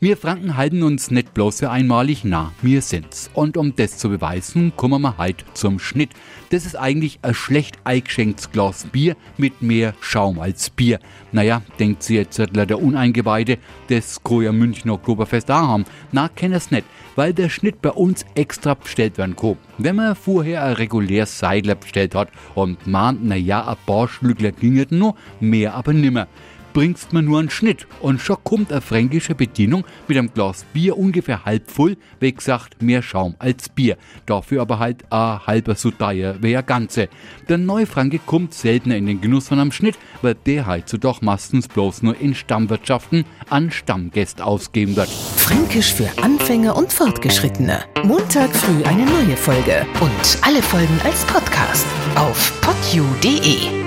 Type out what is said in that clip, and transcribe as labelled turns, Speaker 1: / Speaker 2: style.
Speaker 1: Wir Franken halten uns nicht bloß für einmalig nah, wir sind's. Und um das zu beweisen, kommen wir heute zum Schnitt. Das ist eigentlich ein schlecht eingeschenktes Glas Bier mit mehr Schaum als Bier. Naja, denkt sie jetzt der Uneingeweihte, das kann ja München Oktoberfest auch haben. Na, kenn es nicht, weil der Schnitt bei uns extra bestellt werden kann. Wenn man vorher ein reguläres Seidler bestellt hat und mahnt, naja, ein paar Schlückler ginget nur, mehr aber nimmer bringst mir nur einen Schnitt und schon kommt eine fränkische Bedienung mit einem Glas Bier ungefähr halb voll, wie gesagt, mehr Schaum als Bier. Dafür aber halt ein halber so wie ein ganze. Der Neufranke kommt seltener in den Genuss von einem Schnitt, weil der halt so doch meistens bloß nur in Stammwirtschaften an Stammgäste ausgeben wird.
Speaker 2: Fränkisch für Anfänger und Fortgeschrittene. Montag früh eine neue Folge und alle Folgen als Podcast auf podu.de.